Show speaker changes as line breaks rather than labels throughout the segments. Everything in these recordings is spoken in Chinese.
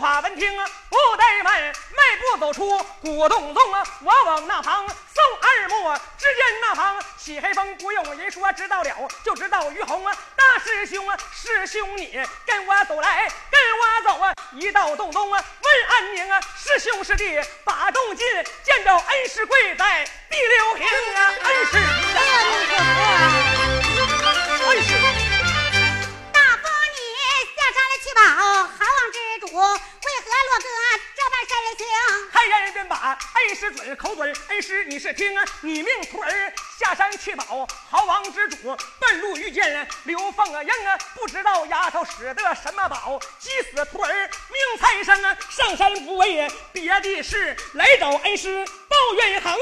法
闻听啊，不怠慢，迈步走出古洞洞啊，我往那旁送二目，只见那旁起黑风，不用人说，知道了就知道于洪啊，大师兄啊，师兄你跟我走来，跟我走啊，一到洞中啊，问安宁啊，师兄师弟把洞进，见着恩师跪在第六平啊，恩师
哎呀，你可不。
恩师。
大哥，你下山来去保好王之主，为何落个这般身形？
开言便把恩师准口准，恩师你是听啊，你命徒儿下山去保豪王之主，半路遇见刘凤啊英啊，不知道丫头使得什么宝，急死徒儿命财生啊，上山不为别的事，来找恩师报怨横。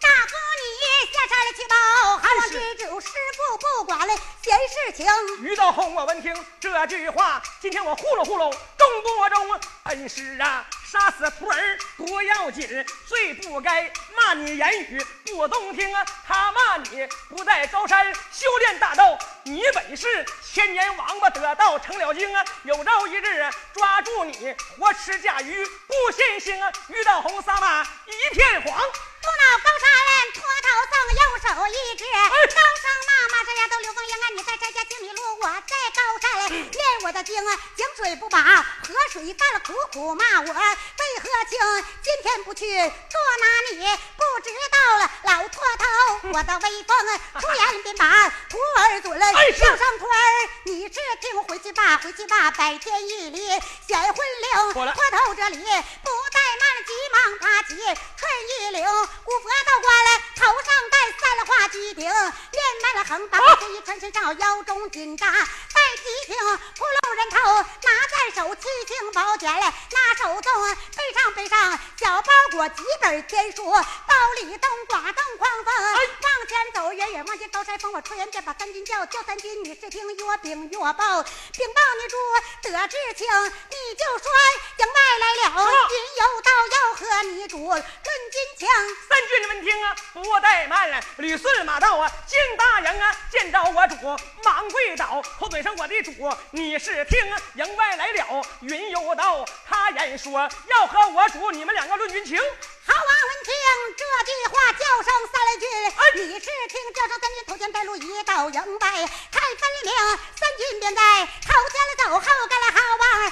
大哥，你下山去保豪王之主，师傅不管了闲事情。
于道红，我闻听这句话，今天我呼噜呼噜中不中？恩师啊，杀死徒儿不要紧，最不该骂你言语不动听啊！他骂你不在高山修炼大道，你本是千年王八得道成了精啊！有朝一日啊抓住你活吃甲鱼不现形啊！遇到红沙马一片黄。
不恼高山脱头赠，右手一指，高声骂骂这丫头刘凤英啊！你在这家经你路，我在高山练我的经啊，井水不把河水干了，苦苦骂我。为何情？今天不去捉拿你，不知道了老脱头，我的威风出言便把徒儿准了，
哎是。
叫声徒儿，你是听回去吧，回去吧，百天一里显魂灵，
过来。
脱头这里不急忙打起春一领，古佛道观来，头上戴三花鸡顶，练满了横刀这一穿身上腰中紧扎，带提挺扑棱人头，拿在手七星宝卷了，拿手中背上背上小包裹几本天书，包里东刮东狂风，往前走远远望见高山峰，我出言便把三军叫，叫三军你是听越禀越报，禀报你主得知情，你就说营外来了，云游道要和你主论军情。
三军闻听啊，不怠慢了，吕四马到啊，敬大营啊，见着我主，忙跪倒，口嘴上我的主，你是听，营外来了，云游道，他言说要和我主你们两个论军情，
好王闻听这句话，叫声三来军，你是听叫声三军头前带路一道营外，看分明，三军便在头前了走，后跟了好王人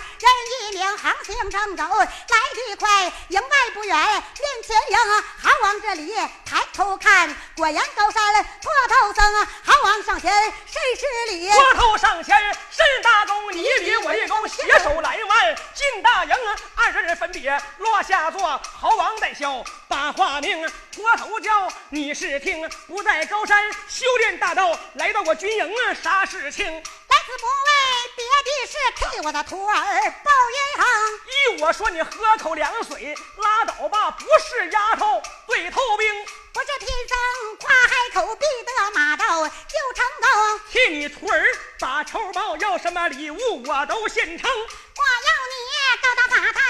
一名，航行正走来得快，营外不远面前迎，好王这里抬头看，果然高山坡头僧，好王上前甚是礼。
坡头上前伸大弓，你一礼我一弓，携手来万进大营啊，二十人分别落下座，豪王在叫把话明，脱头叫你是听，不在高山修炼大道，来到我军营啊，啥事情？
来此不为别的事，替我的徒儿报冤。
依我说，你喝口凉水，拉倒吧，不是丫头对头兵，
不是贫僧夸海口，必得马到就成功。
替你徒儿把仇报，要什么礼物我都现成。
我要你高大法台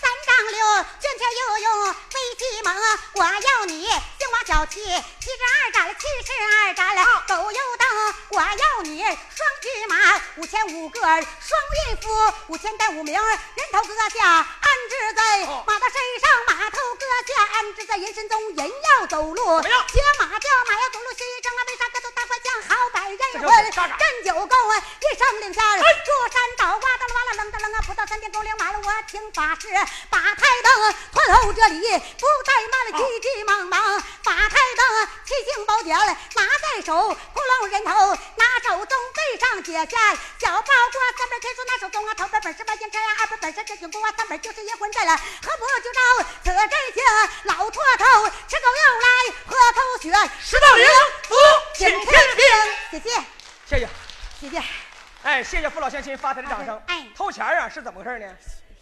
三丈六，俊俏又勇威我要你兴旺小气，七十二斩了，七十二斩了，狗又蹬。我要你双骏马，五千五个双运夫，五千带五名人头搁下安置在
哦。
马的身上，马头搁下安置在人身中，人要走路，
么样？
学马叫马要走路，学一正啊，为啥个都大官将好百人
这
混
就是嘎嘎，
镇九宫啊，一声令下，
哎。
珠山倒哇哒啦哇啦楞哒楞啊，葡萄三天狗领马了，我请法师把台灯团后这里不怠慢了，急急忙忙把台灯七星宝剑拿在手，呼隆人头拿手中背上解下小包裹，三本天书拿手中啊，头本本是万金钗呀，二本本是真经功啊，三本就是阴魂阵了，何不就照此真经？老秃头吃狗肉来喝口血，
石道灵福
请
请
天
天兵。
谢谢
谢谢，
谢谢。
哎，谢谢父老乡亲发财的掌声。
哎
偷钱儿啊是怎么回事呢？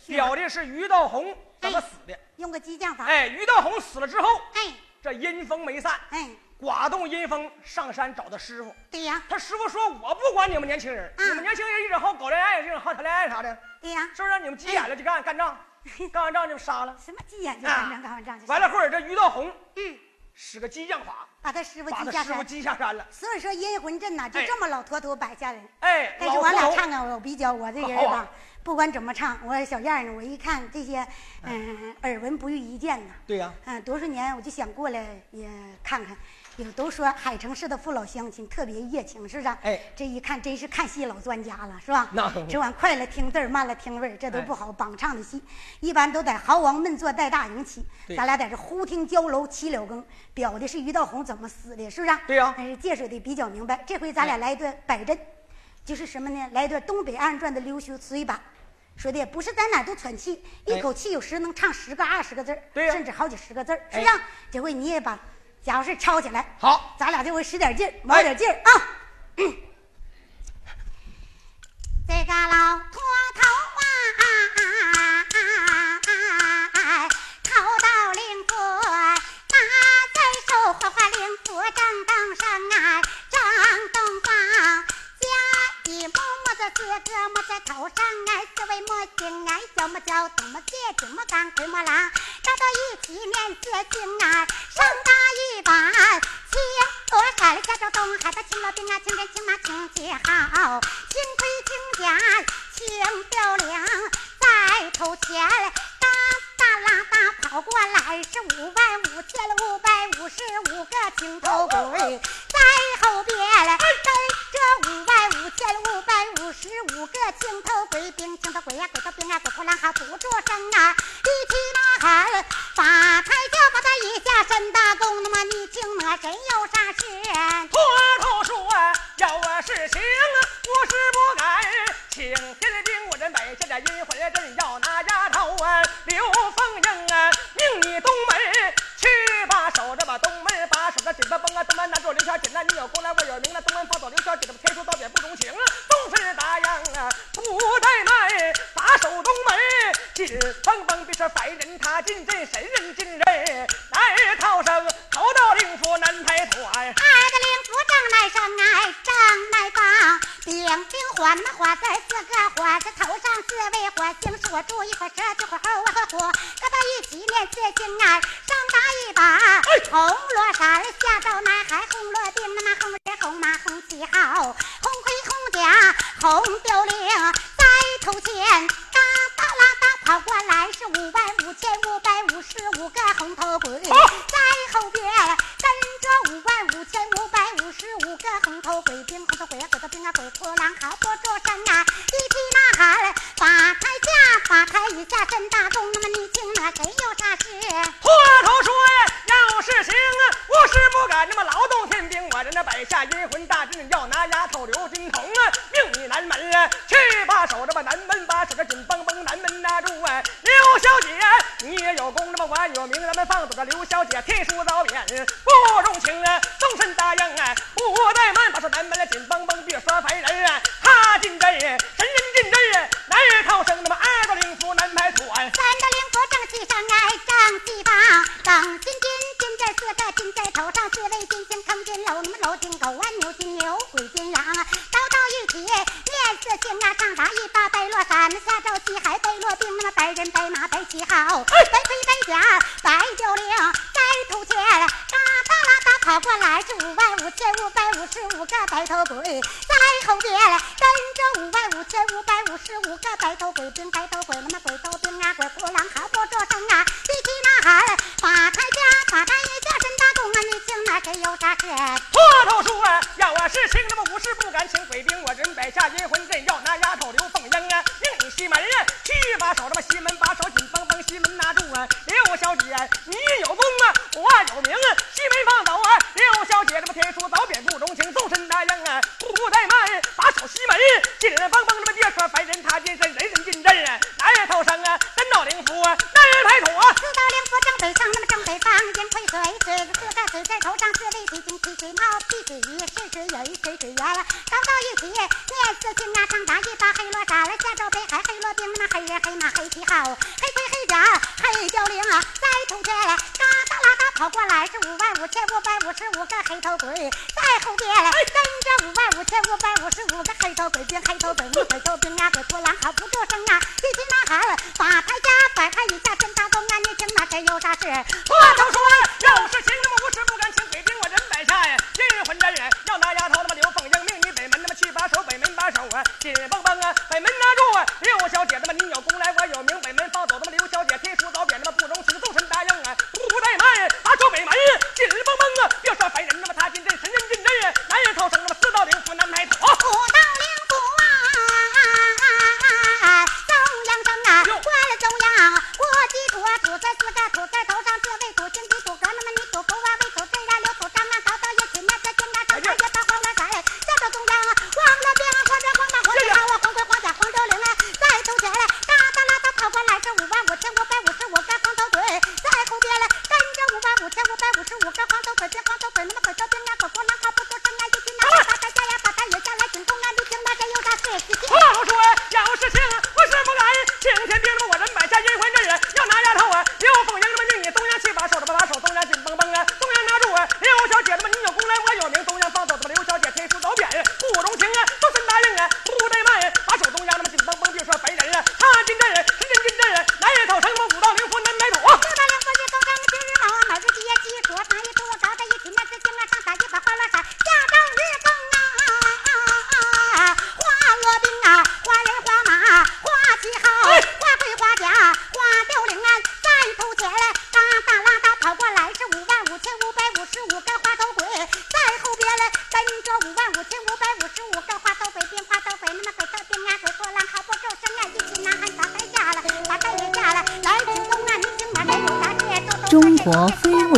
表的是于道红怎么死的。
用个激将法。
哎，于道红死了之后，
哎
这阴风没散，
哎，
寡动阴风上山找他师傅。
对呀
他师傅说：“我不管你们年轻人，
嗯
你们年轻人一整好搞恋爱，一整好谈恋爱啥的，
对呀，
是不是？你们急眼了就干干仗，干完仗就杀了。
什么急眼就干仗，干完仗就
完了后儿，这于道红
嗯，
使个激将法，
把他师傅
把他师傅
击下山。
击下山了。
所以说阴魂阵呐，就
哎
这么老坨坨摆下来。
哎，
但是我俩唱啊，我比较我这人吧
啊，
不管怎么唱，我小燕儿呢，我一看这些，嗯，耳闻不遇一见呐。
对呀，
嗯，多少年我就想过来也看看。有都说海城市的父老乡亲特别热情，是不是啊？
哎
这一看真是看戏老专家了，是吧？
那
这玩意快了听字儿，慢了听味儿，这都
哎
不好。榜唱的戏一般都在豪王闷坐带大营起，咱俩在这忽听交楼七了更，表的是于道红怎么死的，是不是啊？
对呀
但是介绍的比较明白。这回咱俩
哎
来一段摆阵，就是什么呢？来一段东北二人转的溜须随把。说的不是在哪都喘气，一
哎
口气有时能唱十个、二十个字儿，甚至好几十个字儿，是
哎
不是啊？这回你也把家伙事抄起来，
好，
咱俩这回使点劲儿，卯点劲儿啊！这个老秃头啊，头到灵活拿在手，花花灵活正当上啊，摸摸的四个摸在头上哎，四位摸星哎，小摸脚，东么姐，金摸刚，魁摸郎，找到一起面色星啊，上打一板，青罗山下着东海的青老兵啊，青天青马青姐好，青盔青甲青标领，在头前哒哒啦哒跑过来是五十五个白头鬼兵白头鬼那么鬼头兵啊鬼哭狼嚎不作声啊提起那
儿
把开家
把
开一家深大洞啊你听那谁有啥事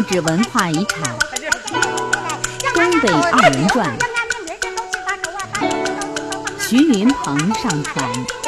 指文化遗产，
东
北二人转，徐云鹏上传。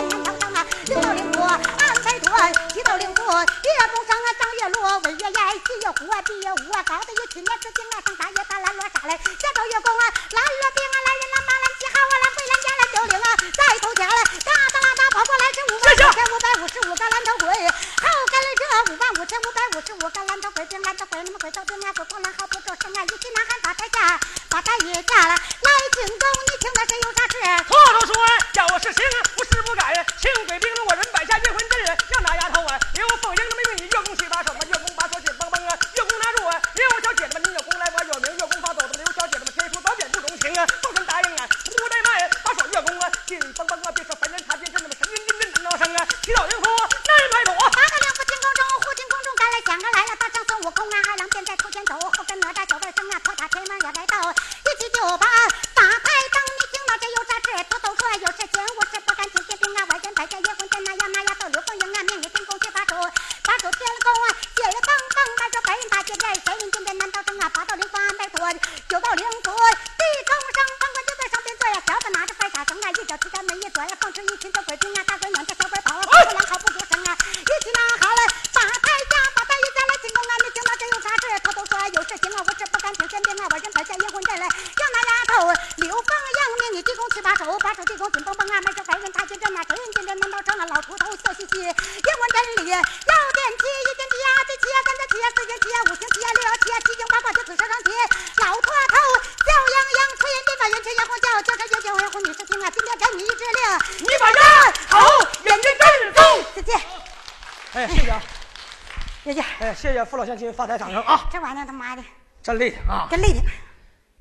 父老乡亲发财掌声啊！
这玩意儿他妈的，
真累的啊！
真累的。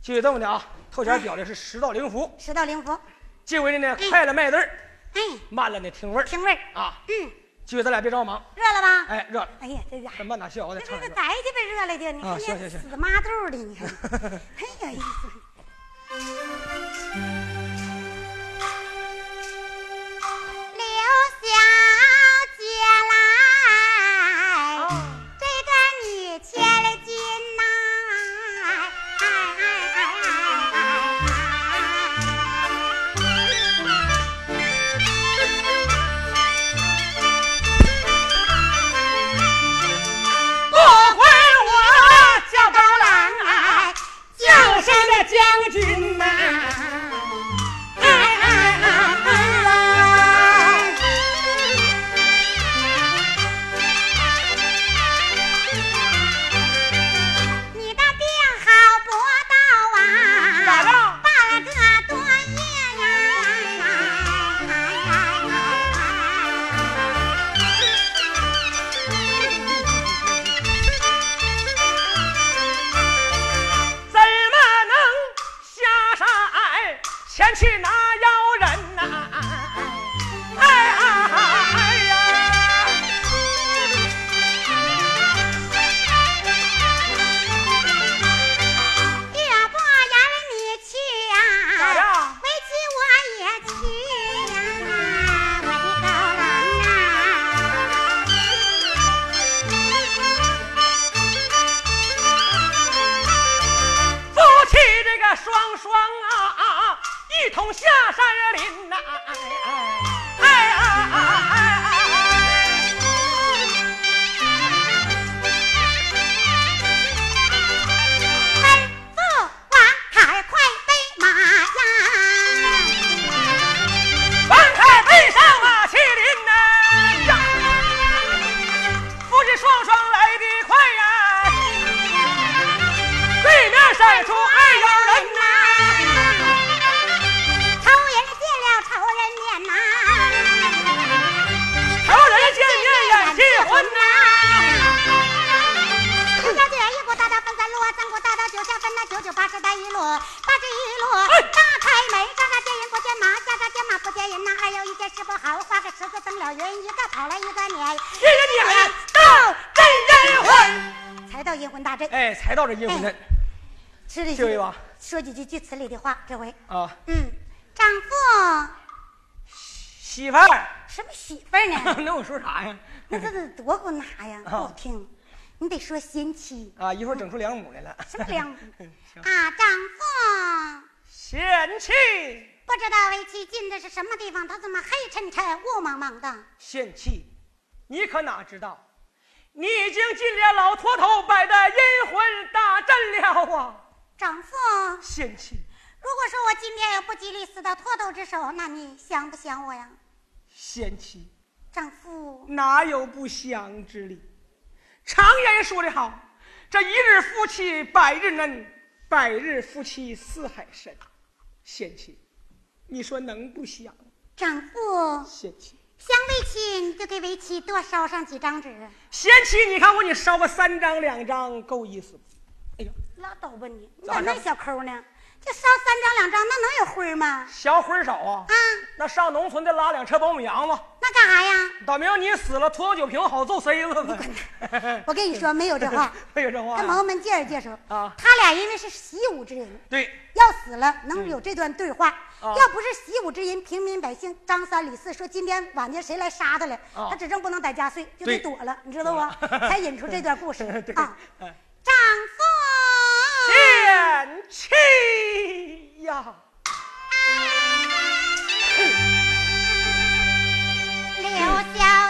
继续这么的啊，头前表的是十道灵符，
十道灵符。
这回呢，快了卖字儿，
哎，
慢了呢听味儿，
听味儿
啊。
嗯，
继续咱俩别着忙。
热了吧？
哎，热了。
哎呀，这家
这慢哪歇我
得
唱一
宅这边热了的，你看
行，
死妈豆的，你看，哎呀意思。
留下。还有一件事不好，画个池子登了云，一个跑了一个撵，
一人撵到真人魂。
才到阴魂大阵。
哎，才到这阴魂阵。这位吧，
说几句句词里的话，这回
啊，
嗯，丈夫，
媳妇儿，
什么媳妇儿呢？
那我说啥呀？
那这得多够拿呀，不
啊
好听。你得说贤妻，
啊，一会儿整出两母来了。
什么两
母
啊？丈夫，
贤妻，
不知道为妻进的是什么地方？他怎么黑沉沉、雾蒙蒙的？
贤妻，你可哪知道，你已经进了老秃头摆的阴魂大阵了啊！
丈夫，
贤妻，
如果说我今天要不吉利死到脱头之手，那你想不想我呀？
贤妻，
丈夫，
哪有不祥之理？常言说得好，这一日夫妻百日恩，百日夫妻似海深。贤妻，你说能不想？
丈夫，
贤妻，
想为妻，你就给为妻多烧上几张纸。
贤妻，你看我给你烧个三张两张够意思不？哎呀，
拉倒吧你，你
咋
那小抠呢？这烧三张两张，那能有灰吗？
小灰少啊！
啊，
那上农村再拉两车苞米秧子，
那干啥呀？
打明你死了，拖酒瓶好揍塞子子。
我跟你说，没有这话。
没有这话呀
跟朋友们介绍介绍
啊
他俩因为是习武之人，
对，
要死了能有这段对话。
啊
要不是习武之人，平民百姓张三李四说今天晚间谁来杀他了，
啊
他指定不能在家睡，就得躲了，你知道不？才引出这段故事 啊。
哎
丈夫，
贤妻呀，
刘小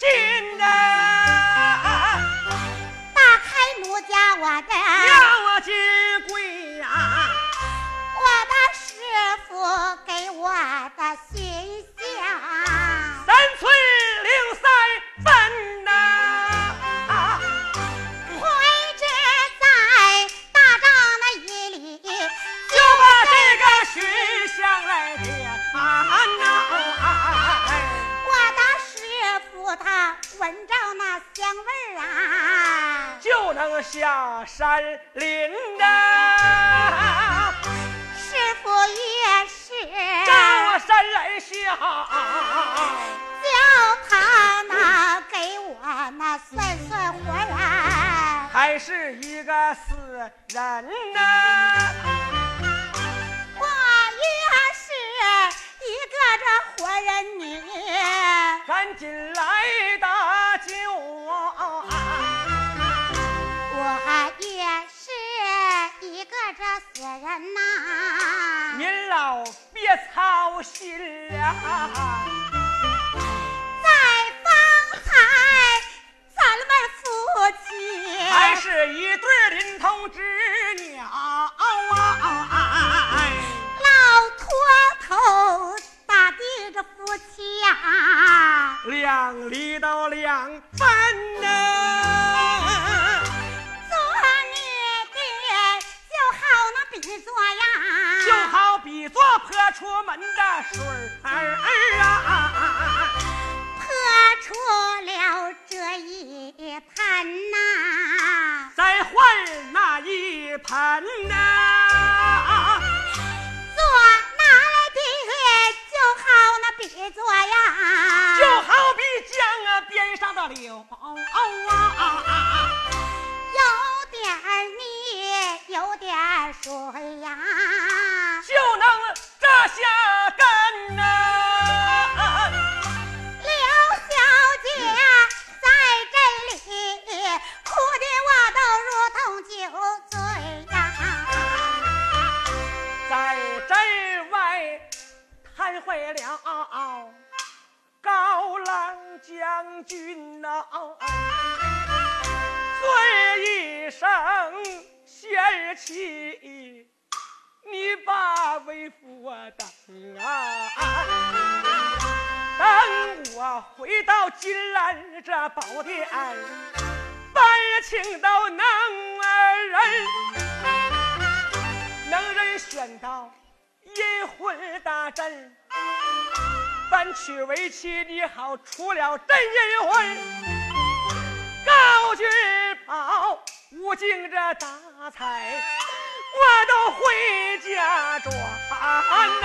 今山君呐、
啊，
尊一声贤妻，你把
为父我等啊，等我回到金兰这宝殿，搬请到能人，能人选到阴魂大阵。咱娶为妻，你好；出了真银婚，高举炮，无尽这大财，我都回家转呐。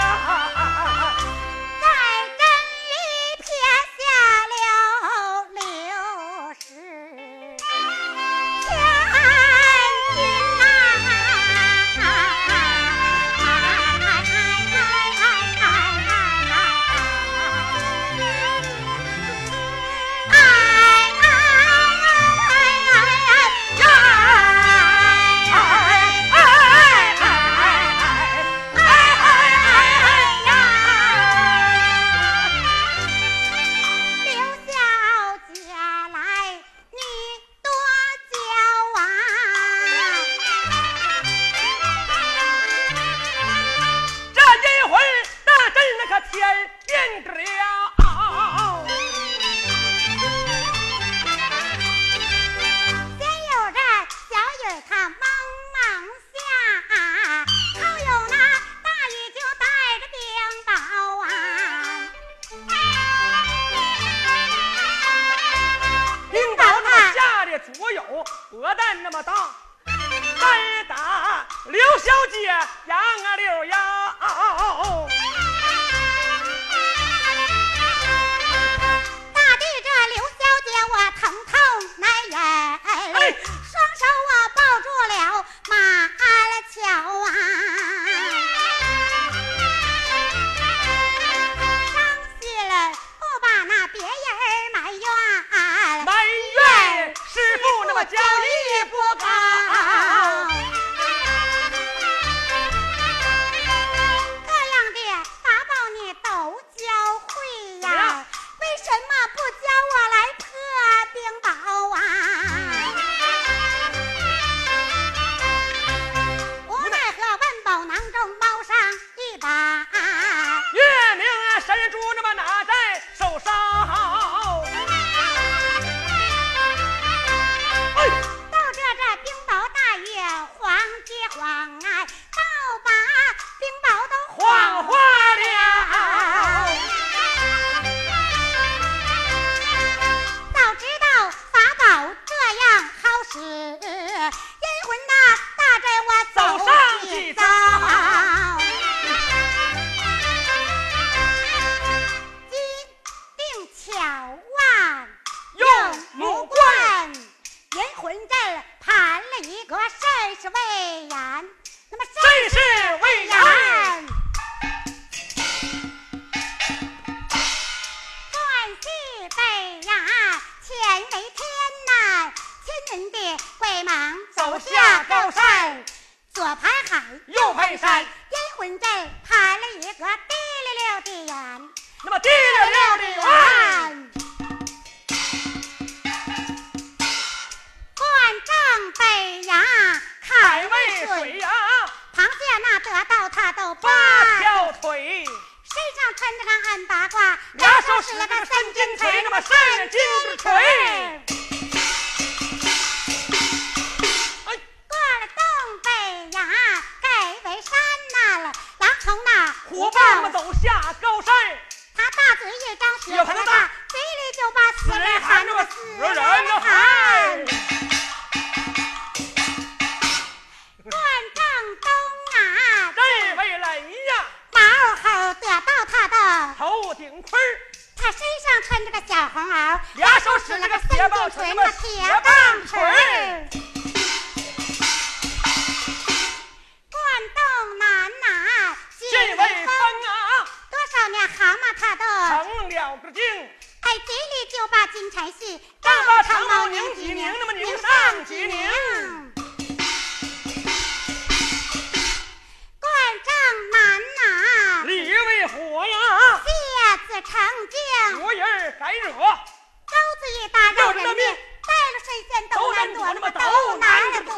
该惹。钩子一搭大
人的
命，带了神仙都难躲，
都难躲。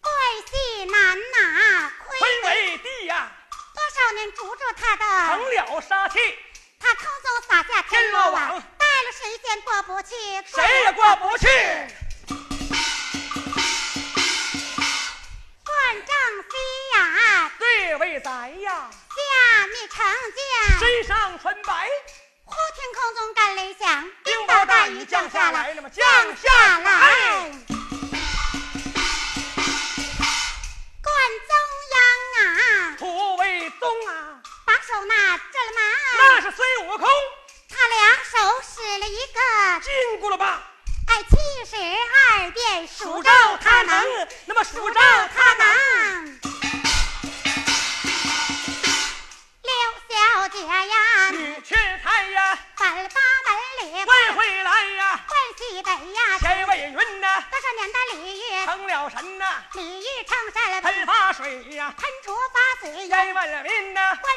怪戏难拿，
亏为弟呀、多少年逐着他
的，成了
杀气。他偷
走撒下
天罗网，带了神仙过不去，
谁也过不
去。万丈飞呀，对为咱呀。你
成家，
身上穿
白。忽听空中干雷响，冰雹大雨降下
来了？
降下
来。管中
央啊，土
卫东啊，把手
拿着
了
吗？那
是孙悟空，他
两手使了一个
金箍了吧？哎，七十
二
变
数招他
能，那么数
招他
能。
小姐呀，
女婿台呀，
反八门里
问回来呀，
关西北呀，
天为云呐，
多少年的礼遇，
成了神呐，
礼遇成神，
喷发水呀，
喷出发水呀，
烟问民呐，
关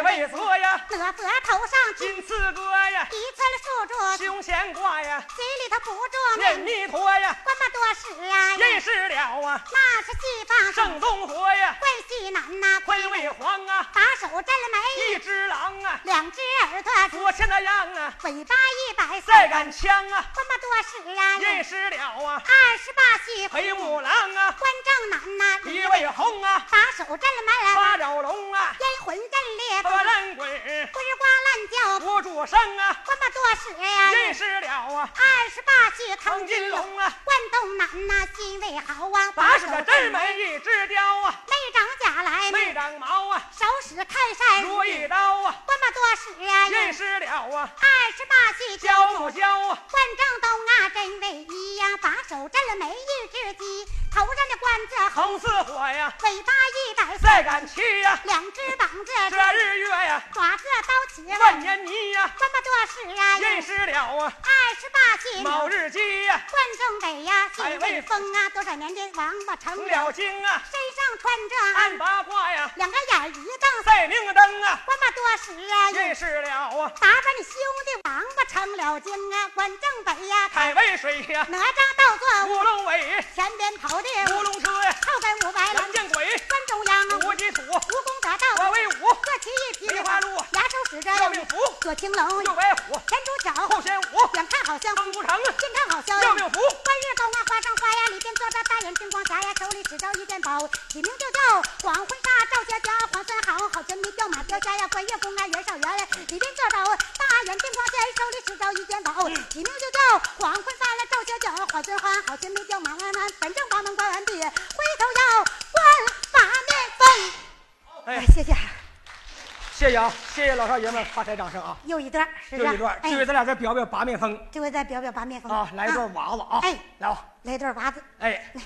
位坐呀，
哪佛头上
金刺哥呀，
一寸树柱，
胸前挂呀，
嘴里头不住
念
念
弥陀呀，
关么多时啊，
认识了啊，
那是西方
正东佛呀，
关西南呐，
魁为黄啊，
把手真眉，
一只狼啊，
两只耳朵，
左前那样啊，
尾巴一百
再杆枪啊，
关么多时啊，
认识了啊，
二十八须
黑木狼啊，
关正南呐，
一位红啊，
把手真眉，
八爪龙啊，
烟魂阵列，
和人滚，
咕儿呱乱叫，
不住声啊，
关么多时呀，
认识了啊，
二十八须
唐金
龙，
龙啊，
关东南呐，心为豪啊，
把手的真眉一只雕啊，
没长甲来，
没长毛啊，
手使开山，
如意刀啊，
关么多时呀，
认识了啊，
二十八须
教不教啊，
关正东啊，真为一呀，把手震了没一只鸡，头上的冠子红，
似火呀，
尾巴一百
再敢去呀，
两只膀子，
这日月呀，
爪子刀起了，
万年泥呀，
这么多事呀，
认识了啊，
二十八须
卯日鸡呀，
冠中北呀，海未风啊，多少年的王八成
成
了，
精啊，
身上穿着
暗八卦呀，
两个眼一瞪，
赛明灯啊，
关么多时啊，
认识了啊，
打把你兄弟王八成了精啊，管正北呀，
开渭水呀，
哪吒倒坐
乌龙尾，
前边跑的。
乌龙车呀，
后边五百
蓝见鬼，
关中央
无极土，
蜈蚣得道，
我为武，
各骑一匹
梅花鹿，
牙手使着
要命符，
左青龙，
右白虎，
前出巧，
后玄武，
远看好像，
风不成，
近看好像。
要命符，
关日高啊，花上花呀，里边坐着大眼金光侠呀，手里只着一件宝，起名就叫黄婚纱，赵家家黄孙好，好全没叫马雕家呀，关月宫啊，袁绍元，里边坐着大眼金光侠，手里只着一件宝，起名就叫黄婚纱了，赵家家黄孙好，好全没叫马鞍鞍，本正把门关完毕，回头要关把面封。
哎，
谢谢，
谢谢啊，谢谢老少爷们发财掌声啊，
又一段，是不是？
就一段，
哎
这回咱俩再表表八面风
这回再表表八面风
啊，来一段娃子啊，
哎，
来吧，
来一段娃子。
哎。
快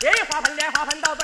莲花盆，莲花盆，
到